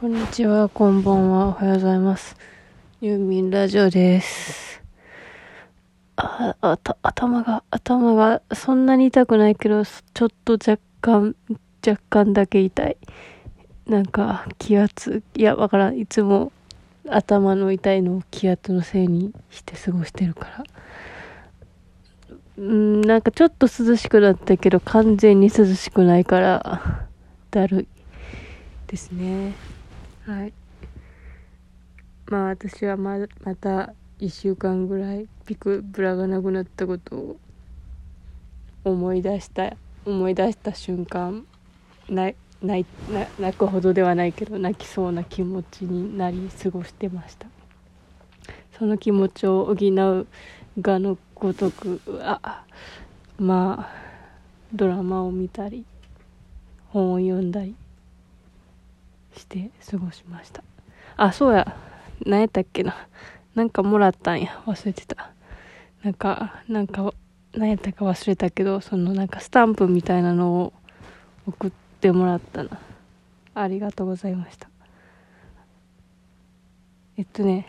こんにちは、こんばんは、おはようございます。ユーミンラジオです。あ、あた、頭が、頭がそんなに痛くないけど、ちょっと若干、若干だけ痛い。なんか、気圧、いや、わからん。いつも頭の痛いのを気圧のせいにして過ごしてるから。うん、なんかちょっと涼しくなったけど、完全に涼しくないから、だるいですね。はい。まあ私はままた1週間ぐらいピクブラがなくなったことを思い出した思い出した瞬間ないないな泣くほどではないけど泣きそうな気持ちになり過ごしてましたその気持ちを補うがのごとくあまあドラマを見たり本を読んだりして過ごしました。あそうや。何やったっけな。なんかもらったんや。忘れてた。なんかなんか何やったか忘れたけどそのなんかスタンプみたいなのを送ってもらったな。ありがとうございました。えっとね。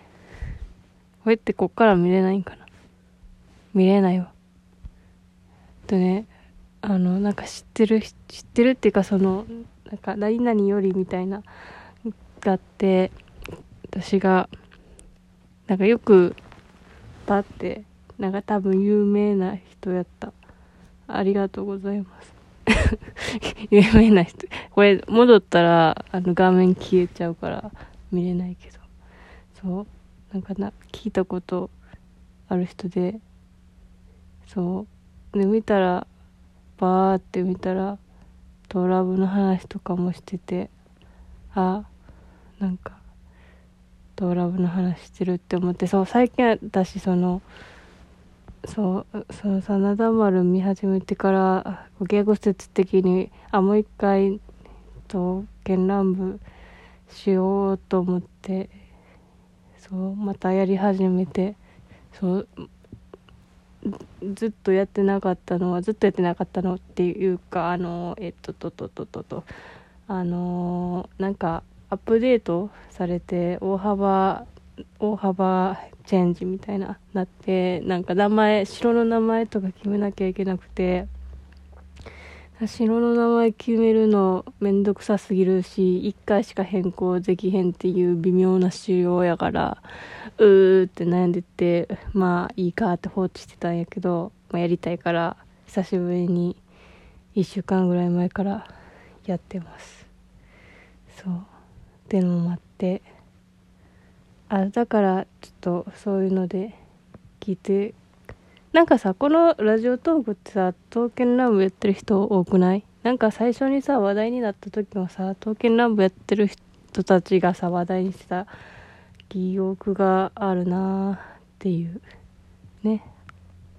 これってこっから見れないんかな。見れないわ。えっとね。あのなんか知ってる知ってるっていうかそのなんか何々よりみたいながあって私がなんかよくパってなんか多分有名な人やった。ありがとうございます。有名な人。これ戻ったらあの画面消えちゃうから見れないけど。そう。なんかな聞いたことある人で。そう。で見たらバーって見たらトラブの話とかもしててあなんかトラブの話してるって思ってそう最近私そのそうその真田丸見始めてから稽古説的にあもう一回と絢爛部しようと思ってそうまたやり始めてそうずっとやってなかったのはずっとやってなかったのっていうかあのえっととととととあのなんかアップデートされて大幅大幅チェンジみたいななってなんか名前城の名前とか決めなきゃいけなくて城の名前決めるのめんどくさすぎるし1回しか変更できへんっていう微妙な仕様やからうーって悩んでてまあいいかって放置してたんやけど、まあ、やりたいから久しぶりに1週間ぐらい前からやってます。そう。ってのもあって。あだからちょっとそういうので聞いてなんかさこのラジオトークってさ刀剣乱舞やってる人多くない？なんか最初にさ話題になった時もさ刀剣乱舞やってる人たちがさ話題にしてた。記憶があるなーっていう。ね。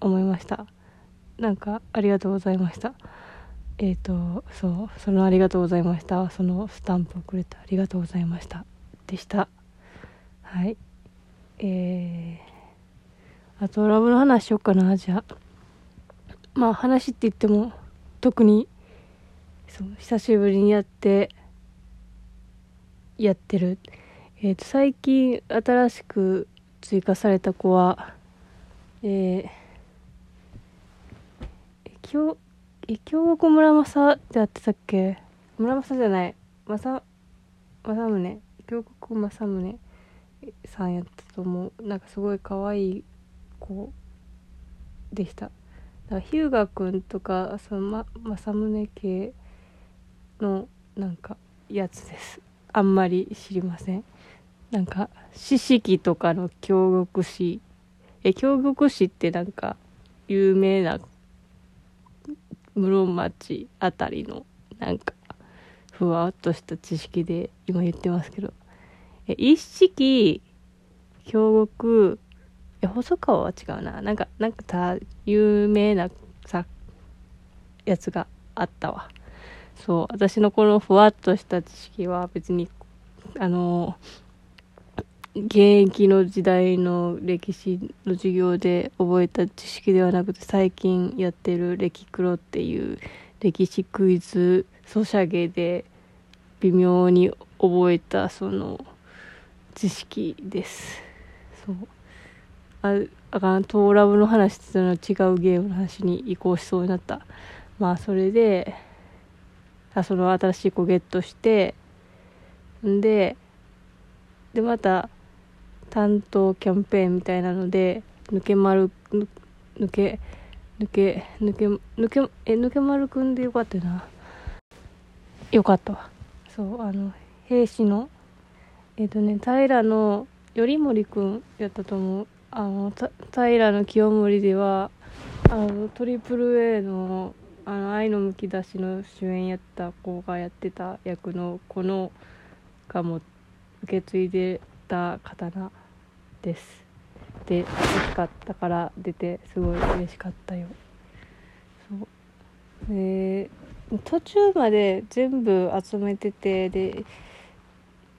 思いました。なんかありがとうございました。えっ、ー、とそう。そのありがとうございました。そのスタンプをくれてありがとうございました。でした。はい。えー、あとラブの話しよっかなじゃあ。まあ話って言っても特にそう久しぶりにやってやってる。えっ、ー、と最近新しく追加された子はえー、今日え京極村正ってやってたっけ？村正じゃない。正正宗。京極正宗さんやったと思う。なんかすごい可愛い子でした。だから日向くんとかその、ま、正宗系のなんかやつです。あんまり知りません。なんか四式とかの京極氏え京極氏ってなんか有名な室町あたりのなんかふわっとした知識で今言ってますけど。え一式京極え細川は違うな。なんかなんかさ有名なさやつがあったわ。そう私のこのふわっとした知識は別にあの現役の時代の歴史の授業で覚えた知識ではなくて最近やってる「歴クロ」っていう歴史クイズソシャゲで微妙に覚えたその知識です。そう。ああかんトーラブの話ってのは違うゲームの話に移行しそうになった。まあそれであその新しい子ゲットしてんででまた担当キャンペーンみたいなので抜け丸抜け抜け抜け抜けえ抜け丸くんでよかったよな。よかったわ。そうあの兵士のえっ、とね平の頼盛くんやったと思う。あの平清盛ではあのトリプル A の「あの愛のむき出し」の主演やった子がやってた役のこのがも受け継いでた刀です。で欲しかったから出てすごい嬉しかったよ。そう。で途中まで全部集めててで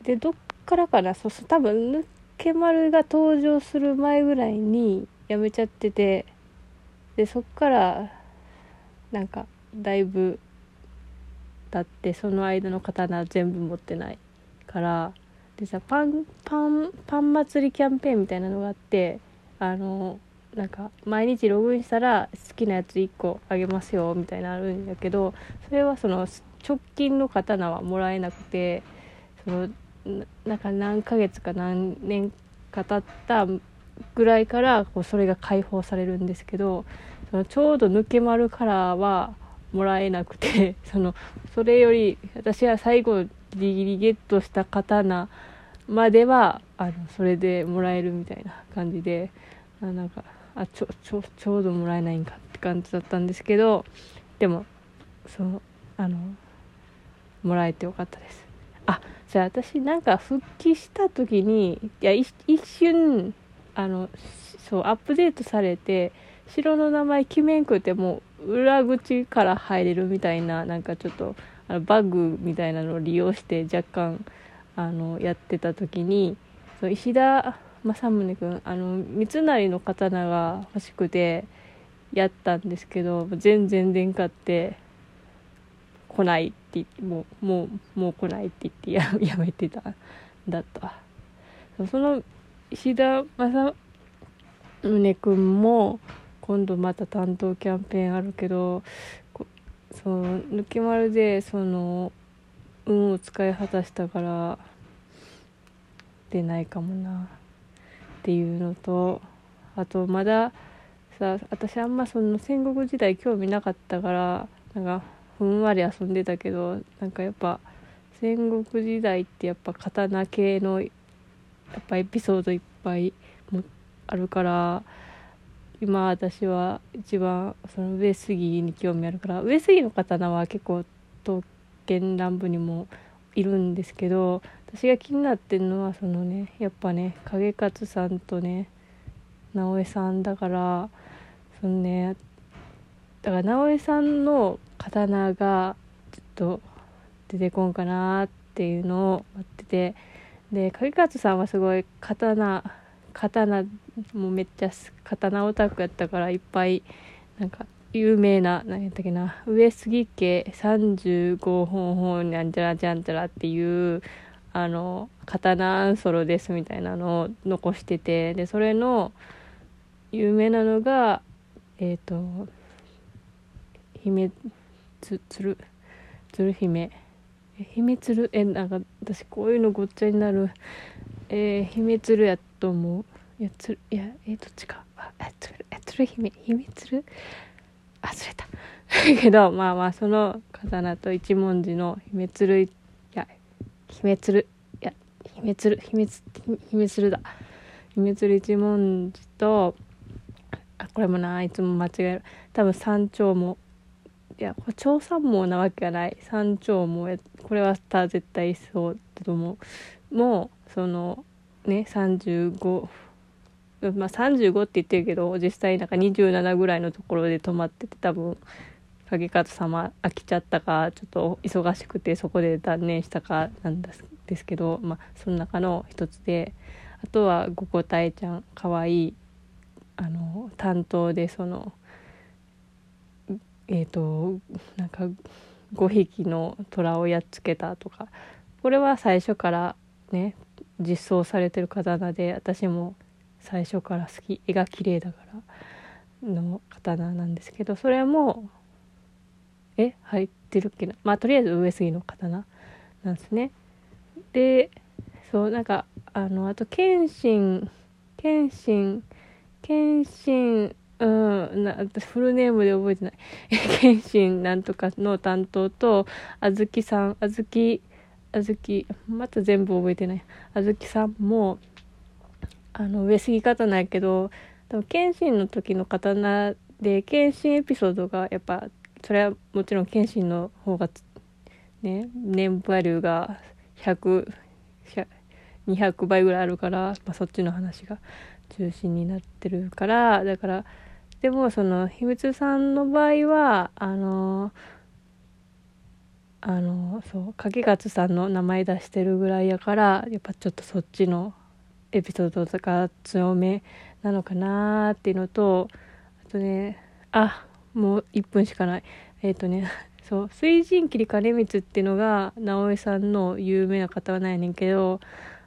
でどっからかな。そうそう多分抜け丸が登場する前ぐらいにやめちゃっててでそっからなんかだいぶ経ってその間の刀全部持ってないからでさパンパンパン祭りキャンペーンみたいなのがあってあのなんか毎日ログインしたら好きなやつ1個あげますよみたいなのあるんやけどそれはその直近の刀はもらえなくてそのなんか何ヶ月か何年か経ったぐらいからこうそれが解放されるんですけどそのちょうど抜け丸からはもらえなくて そのそれより私は最後ギリギリゲットした刀まではあのそれでもらえるみたいな感じであなんかあちょちょちょうどもらえないんかって感じだったんですけどでもそのあのもらえてよかったです。あじゃあ私なんか復帰した時にいや一瞬あのそうアップデートされて城の名前決めんくてもう裏口から入れるみたいななんかちょっとあのバグみたいなのを利用して若干あのやってた時にその石田正宗君あの三成の刀が欲しくてやったんですけど全然出んかって来ないってもうもうもう来ないって言ってややめてたんだった。その石田正宗君も今度また担当キャンペーンあるけどそう抜き丸でその運を使い果たしたから出ないかもなっていうのとあとまださ私あんまその戦国時代興味なかったからなんかふんわり遊んでたけどなんかやっぱ戦国時代ってやっぱ刀系のやっぱエピソードいっぱいもあるから今私は一番その上杉に興味あるから上杉の刀は結構刀剣乱舞にもいるんですけど私が気になってるのはそのねやっぱね影勝さんとね直江さんだからそのねだから直江さんの刀がちょっと出てこんかなっていうのを待ってて。で影勝さんはすごい刀刀もめっちゃ刀オタクやったからいっぱいなんか有名な何やったっけな上杉家35本本なんちゃらちゃんちゃらっていうあの刀アンソロですみたいなのを残してて。でそれの有名なのがえっ、ー、と姫つつる鶴姫姫鶴えなんか私こういうのごっちゃになる。えー、姫鶴やと思う。いやついやえー、どっちか。あえつるえ鶴姫姫鶴忘れた。けどまあまあその刀と一文字の姫鶴いや姫鶴いや姫鶴姫姫鶴だ。姫鶴一文字とあこれもないつも間違える。多分山頂もいや長三毛なわけがない。山頂もこれは絶対そうだと思う。もうそのね35まあ35って言ってるけど実際なんか27ぐらいのところで泊まってて多分影方様飽きちゃったかちょっと忙しくてそこで断念したかなんですけど、まあ、その中の一つであとは五個体ちゃんかわいいあの担当でそのえっ、ー、となんか5匹の虎をやっつけたとかこれは最初からね実装されてる刀で私も最初から好き絵が綺麗だからの刀なんですけどそれもえ入ってるっけな？まあとりあえず上杉の刀なんですね。でそうなんかあのあと謙信謙信謙信うんな私フルネームで覚えてない。謙信なんとかの担当とあずきさんあずきあずきまた全部覚えてない。あずきさんもあの上杉刀やけど多分謙信の時の刀で謙信エピソードがやっぱそれはもちろん謙信の方がね年バリューが100 200倍ぐらいあるから、まあ、そっちの話が中心になってるからだからでもその秘密さんの場合はあのあのそう影勝さんの名前出してるぐらいやからやっぱちょっとそっちのエピソードとか強めなのかなっていうのとあとねあもう1分しかない。えっ、ー、とね そう水神切り金光っていうのが直江さんの有名な方はないねんけど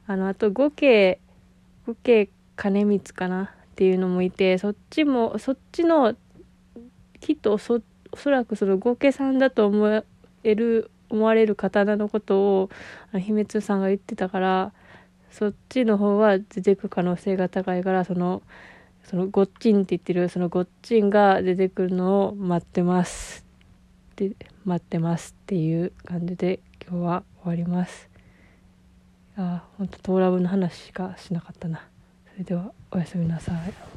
あのあと五家五家金光かな。っていうのもいてそっちもそっちのきっとそおそらくその合計さんだと思える思われる刀のことを秘密さんが言ってたからそっちの方は出てく可能性が高いからそのそのごっちんって言ってるそのごっちんが出てくるのを待ってますで待ってますっていう感じで今日は終わります。あ本当トーラブの話しかしなかったな。れではおやすみなさい。